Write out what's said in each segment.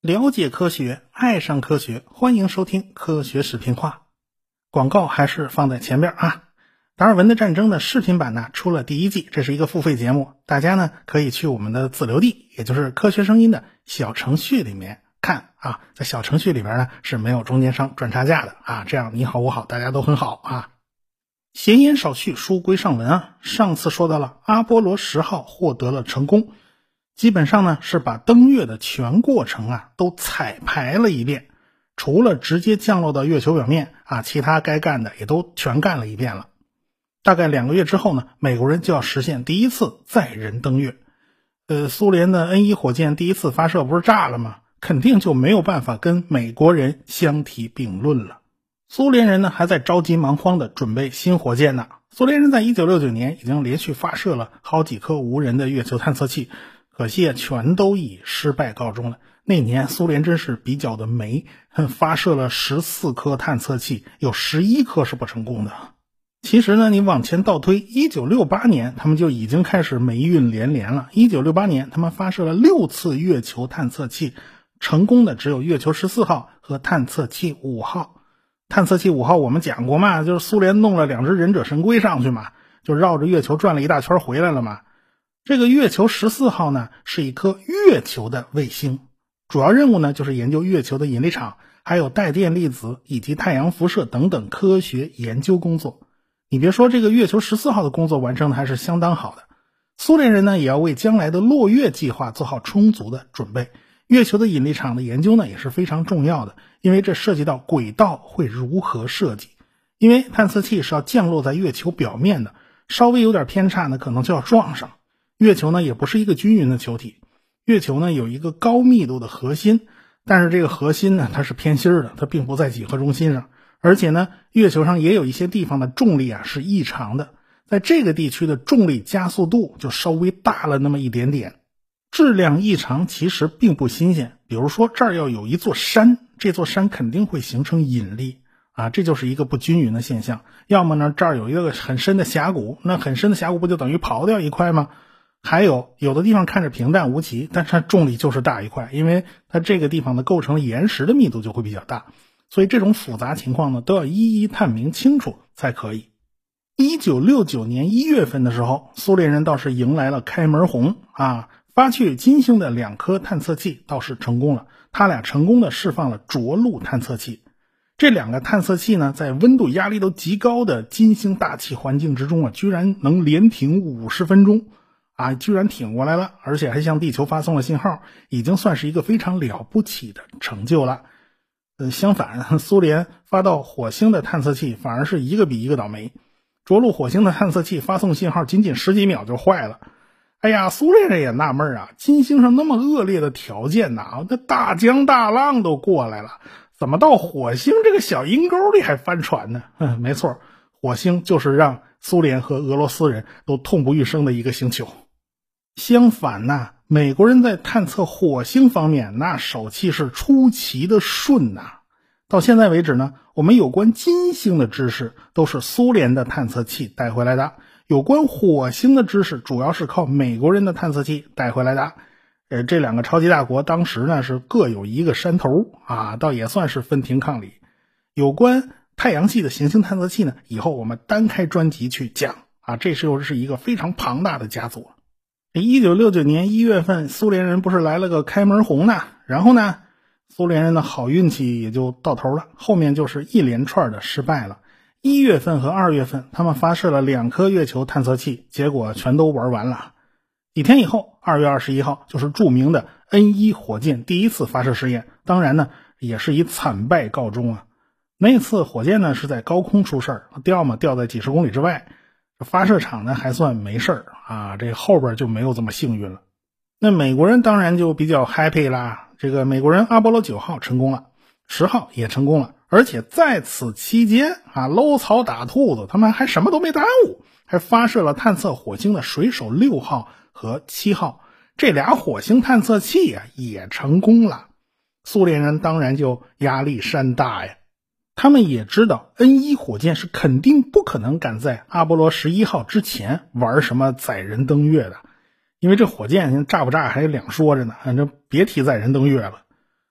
了解科学，爱上科学，欢迎收听科学视频化。广告还是放在前边啊！达尔文的战争的视频版呢出了第一季，这是一个付费节目，大家呢可以去我们的自留地，也就是科学声音的小程序里面看啊。在小程序里边呢是没有中间商赚差价的啊，这样你好我好大家都很好啊。闲言少叙，书归上文啊。上次说到了阿波罗十号获得了成功，基本上呢是把登月的全过程啊都彩排了一遍，除了直接降落到月球表面啊，其他该干的也都全干了一遍了。大概两个月之后呢，美国人就要实现第一次载人登月。呃，苏联的 N 一火箭第一次发射不是炸了吗？肯定就没有办法跟美国人相提并论了。苏联人呢还在着急忙慌的准备新火箭呢。苏联人在一九六九年已经连续发射了好几颗无人的月球探测器，可惜啊，全都以失败告终了。那年苏联真是比较的霉，发射了十四颗探测器，有十一颗是不成功的。其实呢，你往前倒推，一九六八年他们就已经开始霉运连连了。一九六八年，他们发射了六次月球探测器，成功的只有月球十四号和探测器五号。探测器五号我们讲过嘛，就是苏联弄了两只忍者神龟上去嘛，就绕着月球转了一大圈回来了嘛。这个月球十四号呢，是一颗月球的卫星，主要任务呢就是研究月球的引力场，还有带电粒子以及太阳辐射等等科学研究工作。你别说，这个月球十四号的工作完成的还是相当好的。苏联人呢，也要为将来的落月计划做好充足的准备。月球的引力场的研究呢也是非常重要的，因为这涉及到轨道会如何设计。因为探测器是要降落在月球表面的，稍微有点偏差呢，可能就要撞上。月球呢也不是一个均匀的球体，月球呢有一个高密度的核心，但是这个核心呢它是偏心的，它并不在几何中心上。而且呢，月球上也有一些地方的重力啊是异常的，在这个地区的重力加速度就稍微大了那么一点点。质量异常其实并不新鲜，比如说这儿要有一座山，这座山肯定会形成引力啊，这就是一个不均匀的现象。要么呢这儿有一个很深的峡谷，那很深的峡谷不就等于刨掉一块吗？还有有的地方看着平淡无奇，但是它重力就是大一块，因为它这个地方的构成岩石的密度就会比较大，所以这种复杂情况呢都要一一探明清楚才可以。一九六九年一月份的时候，苏联人倒是迎来了开门红啊。发去金星的两颗探测器倒是成功了，他俩成功的释放了着陆探测器。这两个探测器呢，在温度压力都极高的金星大气环境之中啊，居然能连停五十分钟，啊，居然挺过来了，而且还向地球发送了信号，已经算是一个非常了不起的成就了。呃，相反，苏联发到火星的探测器反而是一个比一个倒霉，着陆火星的探测器发送信号仅仅十几秒就坏了。哎呀，苏联人也纳闷啊，金星上那么恶劣的条件呐，那大江大浪都过来了，怎么到火星这个小阴沟里还翻船呢？嗯，没错，火星就是让苏联和俄罗斯人都痛不欲生的一个星球。相反呐，美国人在探测火星方面那手气是出奇的顺呐。到现在为止呢，我们有关金星的知识都是苏联的探测器带回来的。有关火星的知识，主要是靠美国人的探测器带回来的。呃，这两个超级大国当时呢是各有一个山头啊，倒也算是分庭抗礼。有关太阳系的行星探测器呢，以后我们单开专辑去讲啊。这时候是一个非常庞大的家族。一九六九年一月份，苏联人不是来了个开门红呢？然后呢，苏联人的好运气也就到头了，后面就是一连串的失败了。一月份和二月份，他们发射了两颗月球探测器，结果全都玩完了。几天以后，二月二十一号，就是著名的 N 一火箭第一次发射试验，当然呢，也是以惨败告终啊。那次火箭呢是在高空出事儿，掉嘛掉在几十公里之外，发射场呢还算没事儿啊，这后边就没有这么幸运了。那美国人当然就比较 happy 啦，这个美国人阿波罗九号成功了，十号也成功了。而且在此期间啊，搂草打兔子，他们还什么都没耽误，还发射了探测火星的水手六号和七号这俩火星探测器啊，也成功了。苏联人当然就压力山大呀。他们也知道 N 一火箭是肯定不可能赶在阿波罗十一号之前玩什么载人登月的，因为这火箭炸不炸还两说着呢，反正别提载人登月了。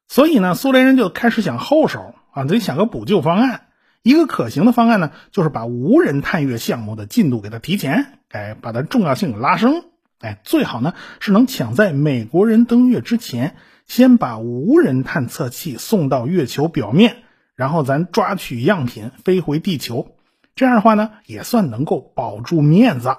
所以呢，苏联人就开始想后手啊，得想个补救方案。一个可行的方案呢，就是把无人探月项目的进度给它提前，哎，把它重要性拉升，哎，最好呢是能抢在美国人登月之前，先把无人探测器送到月球表面，然后咱抓取样品飞回地球，这样的话呢，也算能够保住面子。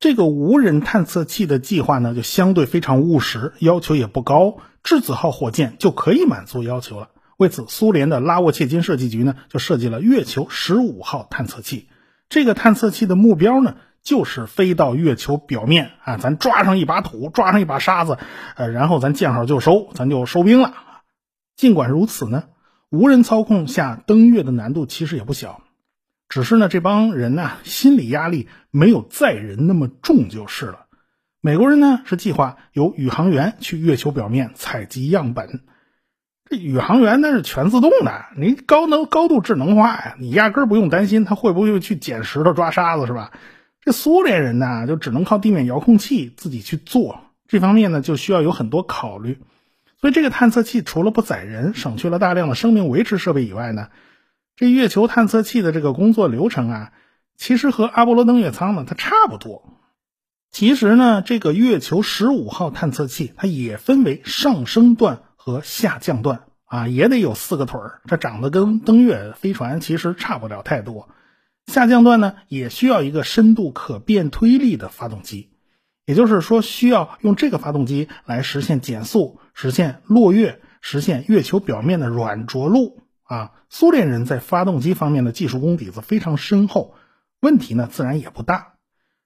这个无人探测器的计划呢，就相对非常务实，要求也不高，质子号火箭就可以满足要求了。为此，苏联的拉沃切金设计局呢，就设计了月球十五号探测器。这个探测器的目标呢，就是飞到月球表面啊，咱抓上一把土，抓上一把沙子，呃，然后咱见好就收，咱就收兵了。尽管如此呢，无人操控下登月的难度其实也不小，只是呢，这帮人呢，心理压力没有载人那么重就是了。美国人呢，是计划由宇航员去月球表面采集样本。宇航员那是全自动的，你高能高度智能化呀，你压根儿不用担心他会不会去捡石头抓沙子，是吧？这苏联人呢，就只能靠地面遥控器自己去做，这方面呢就需要有很多考虑。所以这个探测器除了不载人，省去了大量的生命维持设备以外呢，这月球探测器的这个工作流程啊，其实和阿波罗登月舱呢它差不多。其实呢，这个月球十五号探测器它也分为上升段。和下降段啊，也得有四个腿儿，这长得跟登月飞船其实差不了太多。下降段呢，也需要一个深度可变推力的发动机，也就是说，需要用这个发动机来实现减速、实现落月、实现月球表面的软着陆啊。苏联人在发动机方面的技术功底子非常深厚，问题呢自然也不大。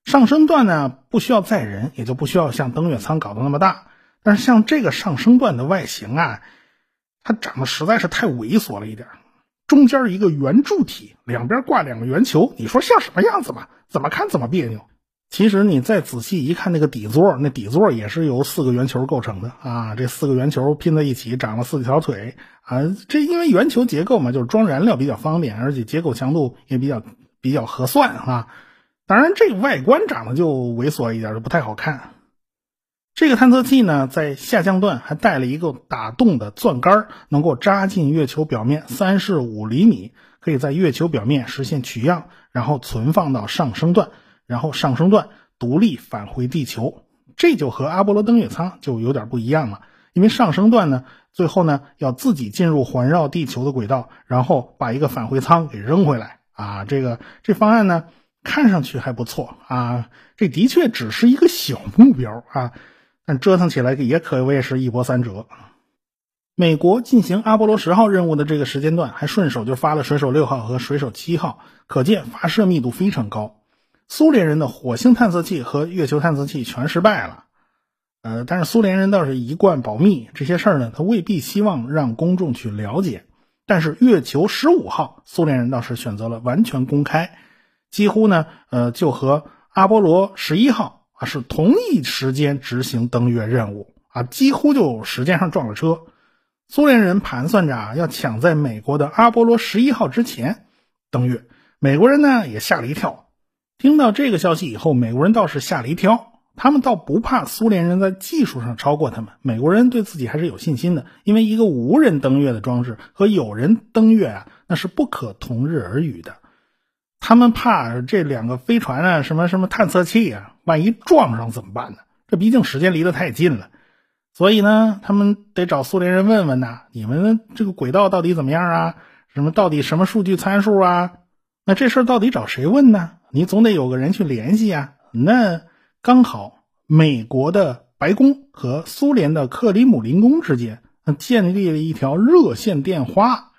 上升段呢，不需要载人，也就不需要像登月舱搞得那么大。但是像这个上升段的外形啊，它长得实在是太猥琐了一点中间一个圆柱体，两边挂两个圆球，你说像什么样子嘛？怎么看怎么别扭。其实你再仔细一看，那个底座，那底座也是由四个圆球构成的啊。这四个圆球拼在一起，长了四条腿啊。这因为圆球结构嘛，就是装燃料比较方便，而且结构强度也比较比较合算啊。当然，这个外观长得就猥琐一点，就不太好看。这个探测器呢，在下降段还带了一个打洞的钻杆，能够扎进月球表面三十五厘米，可以在月球表面实现取样，然后存放到上升段，然后上升段独立返回地球。这就和阿波罗登月舱就有点不一样了，因为上升段呢，最后呢要自己进入环绕地球的轨道，然后把一个返回舱给扔回来啊。这个这方案呢，看上去还不错啊，这的确只是一个小目标啊。但折腾起来也可谓是一波三折。美国进行阿波罗十号任务的这个时间段，还顺手就发了水手六号和水手七号，可见发射密度非常高。苏联人的火星探测器和月球探测器全失败了。呃，但是苏联人倒是一贯保密，这些事儿呢，他未必希望让公众去了解。但是月球十五号，苏联人倒是选择了完全公开，几乎呢，呃，就和阿波罗十一号。啊，是同一时间执行登月任务啊，几乎就时间上撞了车。苏联人盘算着啊，要抢在美国的阿波罗十一号之前登月。美国人呢也吓了一跳，听到这个消息以后，美国人倒是吓了一跳。他们倒不怕苏联人在技术上超过他们，美国人对自己还是有信心的，因为一个无人登月的装置和有人登月啊，那是不可同日而语的。他们怕这两个飞船啊，什么什么探测器啊，万一撞上怎么办呢？这毕竟时间离得太近了，所以呢，他们得找苏联人问问呐，你们这个轨道到底怎么样啊？什么到底什么数据参数啊？那这事儿到底找谁问呢？你总得有个人去联系呀。那刚好美国的白宫和苏联的克里姆林宫之间建立了一条热线电话，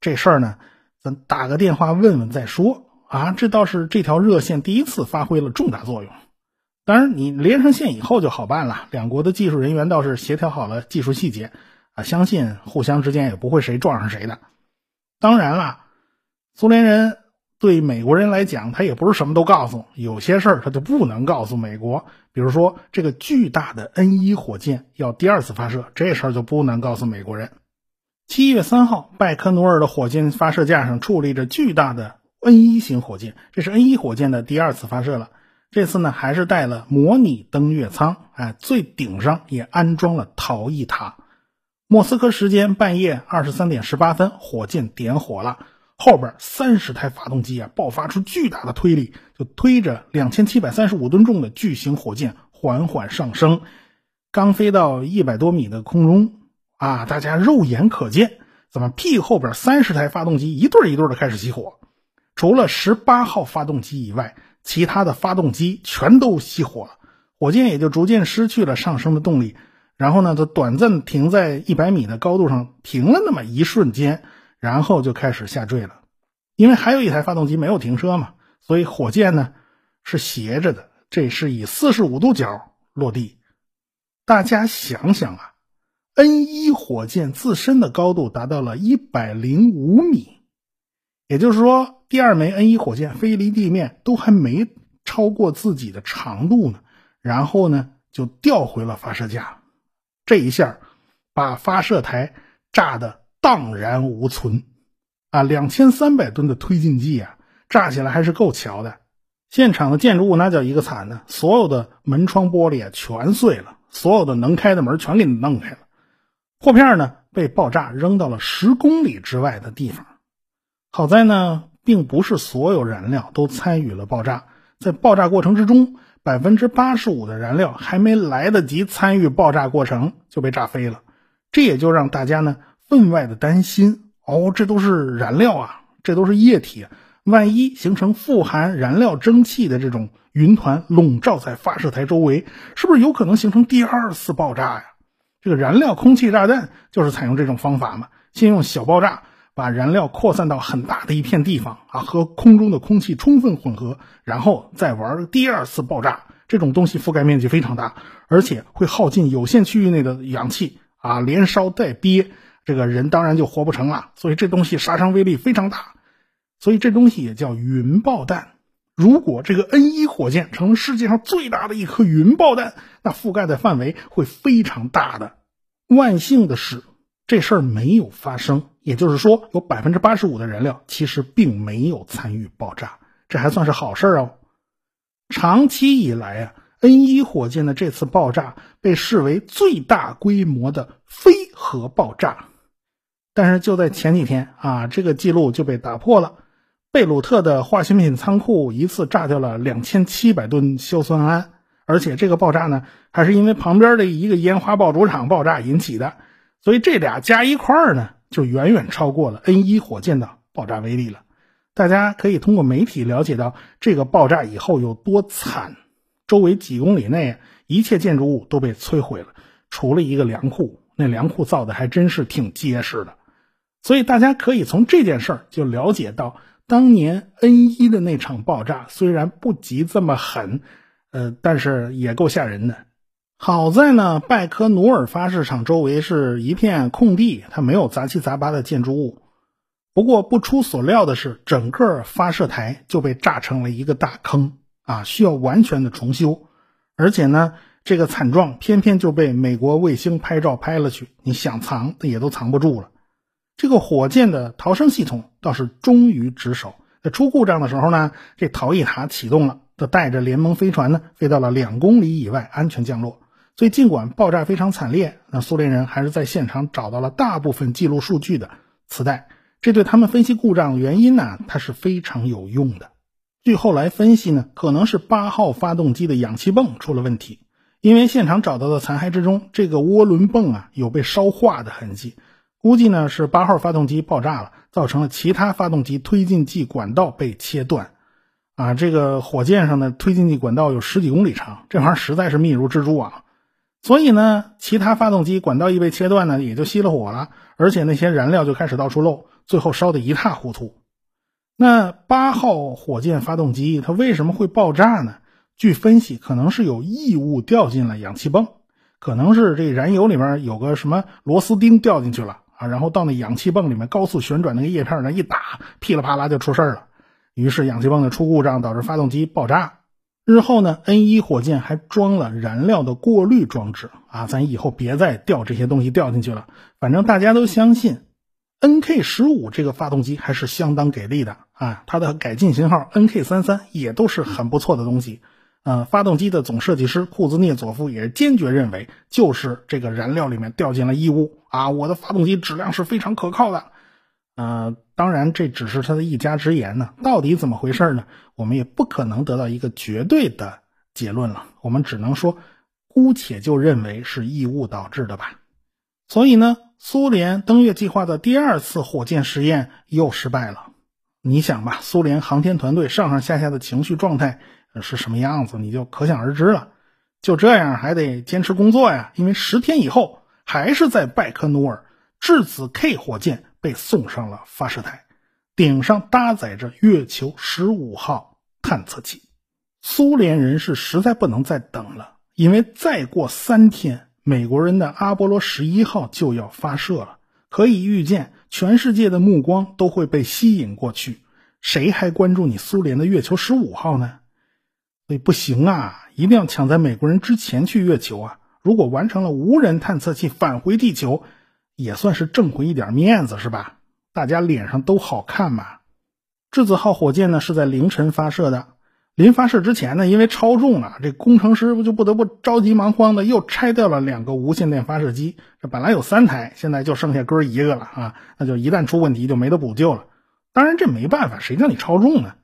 这事儿呢，咱打个电话问问再说。啊，这倒是这条热线第一次发挥了重大作用。当然，你连上线以后就好办了。两国的技术人员倒是协调好了技术细节，啊，相信互相之间也不会谁撞上谁的。当然了，苏联人对美国人来讲，他也不是什么都告诉，有些事儿他就不能告诉美国。比如说，这个巨大的 N 一火箭要第二次发射，这事儿就不能告诉美国人。七月三号，拜科努尔的火箭发射架上矗立着巨大的 N 一型火箭，这是 N 一火箭的第二次发射了。这次呢，还是带了模拟登月舱，哎，最顶上也安装了逃逸塔。莫斯科时间半夜二十三点十八分，火箭点火了，后边三十台发动机啊，爆发出巨大的推力，就推着两千七百三十五吨重的巨型火箭缓缓上升。刚飞到一百多米的空中。啊！大家肉眼可见，怎么屁后边三十台发动机一对一对的开始熄火？除了十八号发动机以外，其他的发动机全都熄火了，火箭也就逐渐失去了上升的动力。然后呢，它短暂停在一百米的高度上，停了那么一瞬间，然后就开始下坠了。因为还有一台发动机没有停车嘛，所以火箭呢是斜着的，这是以四十五度角落地。大家想想啊。N 一火箭自身的高度达到了一百零五米，也就是说，第二枚 N 一火箭飞离地面都还没超过自己的长度呢，然后呢就掉回了发射架，这一下把发射台炸得荡然无存，啊，两千三百吨的推进剂啊，炸起来还是够瞧的。现场的建筑物那叫一个惨呢，所有的门窗玻璃啊全碎了，所有的能开的门全给弄开了。货片呢被爆炸扔到了十公里之外的地方，好在呢，并不是所有燃料都参与了爆炸，在爆炸过程之中，百分之八十五的燃料还没来得及参与爆炸过程就被炸飞了，这也就让大家呢分外的担心哦，这都是燃料啊，这都是液体，万一形成富含燃料蒸汽的这种云团笼罩在发射台周围，是不是有可能形成第二次爆炸呀？这个燃料空气炸弹就是采用这种方法嘛，先用小爆炸把燃料扩散到很大的一片地方啊，和空中的空气充分混合，然后再玩第二次爆炸。这种东西覆盖面积非常大，而且会耗尽有限区域内的氧气啊，连烧带憋，这个人当然就活不成了。所以这东西杀伤威力非常大，所以这东西也叫云爆弹。如果这个 N 一火箭成了世界上最大的一颗云爆弹，那覆盖的范围会非常大的。万幸的是，这事儿没有发生，也就是说，有百分之八十五的燃料其实并没有参与爆炸，这还算是好事哦。长期以来啊，N 一火箭的这次爆炸被视为最大规模的非核爆炸，但是就在前几天啊，这个记录就被打破了。贝鲁特的化学品仓库一次炸掉了两千七百吨硝酸铵，而且这个爆炸呢，还是因为旁边的一个烟花爆竹厂爆炸引起的，所以这俩加一块儿呢，就远远超过了 N 一火箭的爆炸威力了。大家可以通过媒体了解到这个爆炸以后有多惨，周围几公里内一切建筑物都被摧毁了，除了一个粮库，那粮库造的还真是挺结实的，所以大家可以从这件事儿就了解到。当年 N 一的那场爆炸虽然不及这么狠，呃，但是也够吓人的。好在呢，拜科努尔发射场周围是一片空地，它没有杂七杂八的建筑物。不过不出所料的是，整个发射台就被炸成了一个大坑啊，需要完全的重修。而且呢，这个惨状偏偏就被美国卫星拍照拍了去，你想藏也都藏不住了。这个火箭的逃生系统倒是忠于职守，在出故障的时候呢，这逃逸塔启动了，它带着联盟飞船呢飞到了两公里以外安全降落。所以尽管爆炸非常惨烈，那苏联人还是在现场找到了大部分记录数据的磁带，这对他们分析故障原因呢，它是非常有用的。据后来分析呢，可能是八号发动机的氧气泵出了问题，因为现场找到的残骸之中，这个涡轮泵啊有被烧化的痕迹。估计呢是八号发动机爆炸了，造成了其他发动机推进剂管道被切断，啊，这个火箭上的推进剂管道有十几公里长，这玩意儿实在是密如蜘蛛网，所以呢，其他发动机管道一被切断呢，也就熄了火了，而且那些燃料就开始到处漏，最后烧得一塌糊涂。那八号火箭发动机它为什么会爆炸呢？据分析，可能是有异物掉进了氧气泵，可能是这燃油里面有个什么螺丝钉掉进去了。啊，然后到那氧气泵里面高速旋转那个叶片那，一打，噼里啪啦就出事了。于是氧气泵的出故障导致发动机爆炸。日后呢，N 一火箭还装了燃料的过滤装置啊，咱以后别再掉这些东西掉进去了。反正大家都相信 NK 十五这个发动机还是相当给力的啊，它的改进型号 NK 三三也都是很不错的东西。呃，发动机的总设计师库兹涅佐夫也坚决认为，就是这个燃料里面掉进了异物啊！我的发动机质量是非常可靠的。呃，当然这只是他的一家之言呢，到底怎么回事呢？我们也不可能得到一个绝对的结论了，我们只能说，姑且就认为是异物导致的吧。所以呢，苏联登月计划的第二次火箭实验又失败了。你想吧，苏联航天团队上上下下的情绪状态。是什么样子，你就可想而知了。就这样还得坚持工作呀，因为十天以后，还是在拜科努尔，质子 K 火箭被送上了发射台，顶上搭载着月球十五号探测器。苏联人是实在不能再等了，因为再过三天，美国人的阿波罗十一号就要发射了。可以预见，全世界的目光都会被吸引过去，谁还关注你苏联的月球十五号呢？所以不行啊，一定要抢在美国人之前去月球啊！如果完成了无人探测器返回地球，也算是挣回一点面子，是吧？大家脸上都好看嘛。质子号火箭呢是在凌晨发射的，临发射之前呢，因为超重了，这工程师不就不得不着急忙慌的又拆掉了两个无线电发射机。这本来有三台，现在就剩下哥一个了啊！那就一旦出问题就没得补救了。当然这没办法，谁叫你超重呢？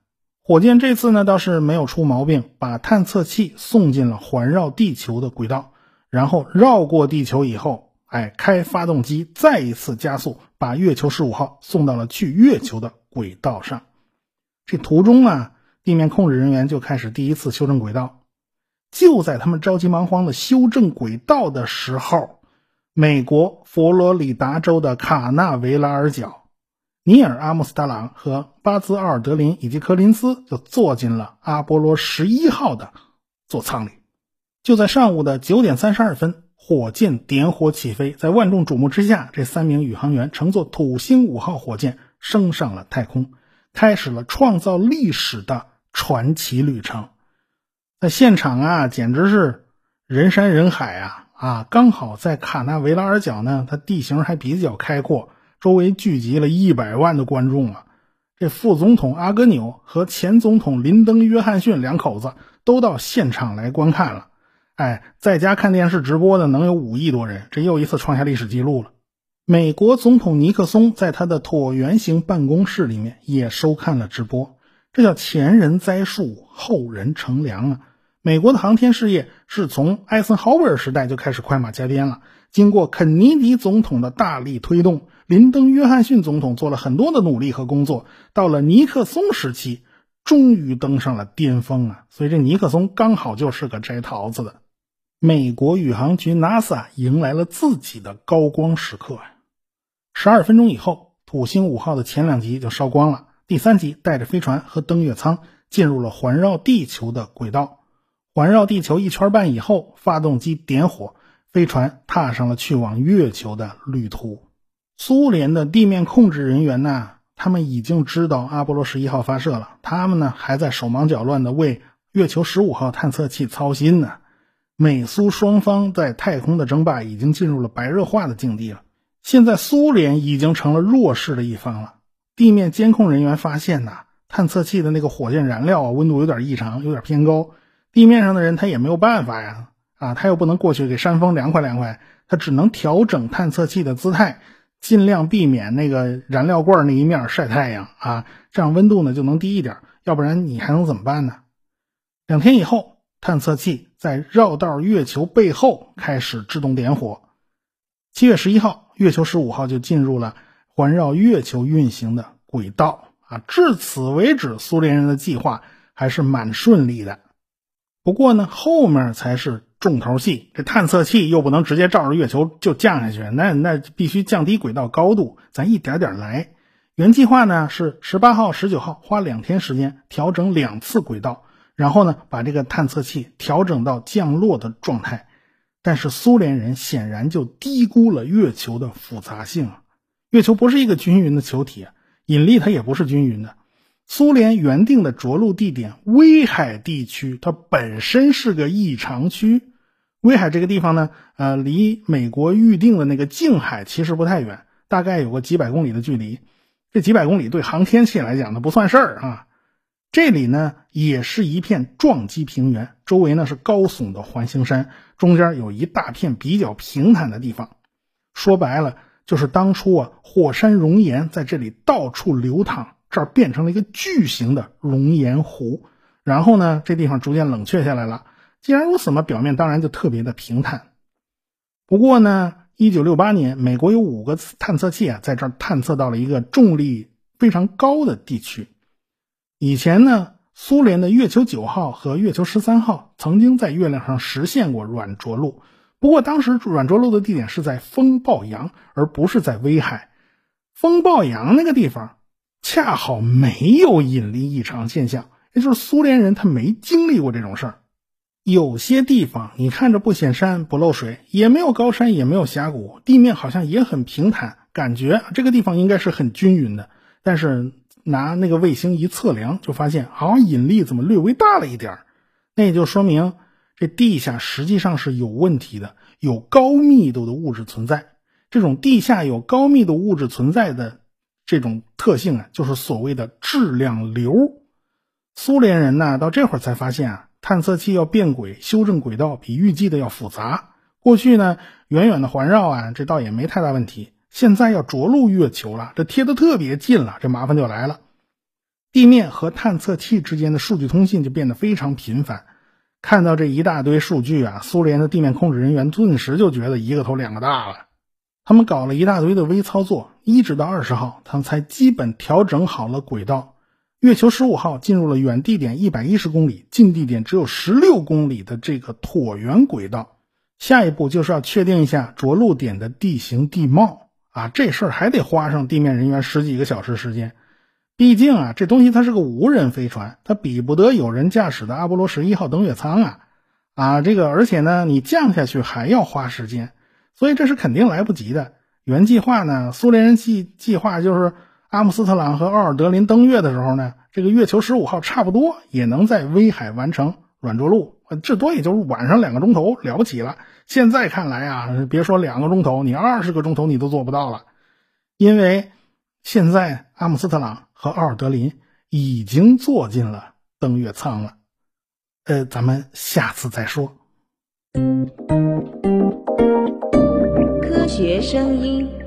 火箭这次呢倒是没有出毛病，把探测器送进了环绕地球的轨道，然后绕过地球以后，哎，开发动机再一次加速，把月球十五号送到了去月球的轨道上。这途中啊，地面控制人员就开始第一次修正轨道。就在他们着急忙慌的修正轨道的时候，美国佛罗里达州的卡纳维拉尔角。尼尔·阿姆斯特朗和巴兹·奥尔德林以及柯林斯就坐进了阿波罗十一号的座舱里。就在上午的九点三十二分，火箭点火起飞，在万众瞩目之下，这三名宇航员乘坐土星五号火箭升上了太空，开始了创造历史的传奇旅程。在现场啊，简直是人山人海啊！啊，刚好在卡纳维拉尔角呢，它地形还比较开阔。周围聚集了一百万的观众啊！这副总统阿格纽和前总统林登·约翰逊两口子都到现场来观看了。哎，在家看电视直播的能有五亿多人，这又一次创下历史记录了。美国总统尼克松在他的椭圆形办公室里面也收看了直播。这叫前人栽树，后人乘凉啊！美国的航天事业是从艾森豪威尔时代就开始快马加鞭了，经过肯尼迪总统的大力推动。林登·约翰逊总统做了很多的努力和工作，到了尼克松时期，终于登上了巅峰啊！所以这尼克松刚好就是个摘桃子的。美国宇航局 NASA 迎来了自己的高光时刻呀！十二分钟以后，土星五号的前两级就烧光了，第三级带着飞船和登月舱进入了环绕地球的轨道。环绕地球一圈半以后，发动机点火，飞船踏上了去往月球的旅途。苏联的地面控制人员呢，他们已经知道阿波罗十一号发射了，他们呢还在手忙脚乱的为月球十五号探测器操心呢。美苏双方在太空的争霸已经进入了白热化的境地了。现在苏联已经成了弱势的一方了。地面监控人员发现呐，探测器的那个火箭燃料啊，温度有点异常，有点偏高。地面上的人他也没有办法呀，啊，他又不能过去给扇风凉快凉快，他只能调整探测器的姿态。尽量避免那个燃料罐那一面晒太阳啊，这样温度呢就能低一点。要不然你还能怎么办呢？两天以后，探测器在绕道月球背后开始制动点火。七月十一号，月球十五号就进入了环绕月球运行的轨道啊。至此为止，苏联人的计划还是蛮顺利的。不过呢，后面才是。重头戏，这探测器又不能直接照着月球就降下去，那那必须降低轨道高度，咱一点点来。原计划呢是十八号、十九号花两天时间调整两次轨道，然后呢把这个探测器调整到降落的状态。但是苏联人显然就低估了月球的复杂性，月球不是一个均匀的球体，引力它也不是均匀的。苏联原定的着陆地点威海地区，它本身是个异常区。威海这个地方呢，呃，离美国预定的那个静海其实不太远，大概有个几百公里的距离。这几百公里对航天器来讲呢不算事儿啊。这里呢也是一片撞击平原，周围呢是高耸的环形山，中间有一大片比较平坦的地方。说白了，就是当初啊火山熔岩在这里到处流淌，这儿变成了一个巨型的熔岩湖。然后呢，这地方逐渐冷却下来了。既然如此嘛，表面当然就特别的平坦。不过呢，一九六八年，美国有五个探测器啊，在这儿探测到了一个重力非常高的地区。以前呢，苏联的月球九号和月球十三号曾经在月亮上实现过软着陆，不过当时软着陆的地点是在风暴洋，而不是在威海。风暴洋那个地方恰好没有引力异常现象，也就是苏联人他没经历过这种事儿。有些地方你看着不显山不漏水，也没有高山也没有峡谷，地面好像也很平坦，感觉这个地方应该是很均匀的，但是。拿那个卫星一测量，就发现好像引力怎么略微大了一点那也就说明这地下实际上是有问题的，有高密度的物质存在。这种地下有高密度物质存在的这种特性啊，就是所谓的质量流。苏联人呢，到这会儿才发现啊，探测器要变轨修正轨道比预计的要复杂。过去呢，远远的环绕啊，这倒也没太大问题。现在要着陆月球了，这贴的特别近了，这麻烦就来了。地面和探测器之间的数据通信就变得非常频繁。看到这一大堆数据啊，苏联的地面控制人员顿时就觉得一个头两个大了。他们搞了一大堆的微操作，一直到二十号，他们才基本调整好了轨道。月球十五号进入了远地点一百一十公里、近地点只有十六公里的这个椭圆轨道。下一步就是要确定一下着陆点的地形地貌。啊，这事儿还得花上地面人员十几个小时时间，毕竟啊，这东西它是个无人飞船，它比不得有人驾驶的阿波罗十一号登月舱啊，啊，这个而且呢，你降下去还要花时间，所以这是肯定来不及的。原计划呢，苏联人计计划就是阿姆斯特朗和奥尔德林登月的时候呢，这个月球十五号差不多也能在威海完成软着陆。至多也就是晚上两个钟头，了不起了。现在看来啊，别说两个钟头，你二十个钟头你都做不到了，因为现在阿姆斯特朗和奥尔德林已经坐进了登月舱了。呃，咱们下次再说。科学声音。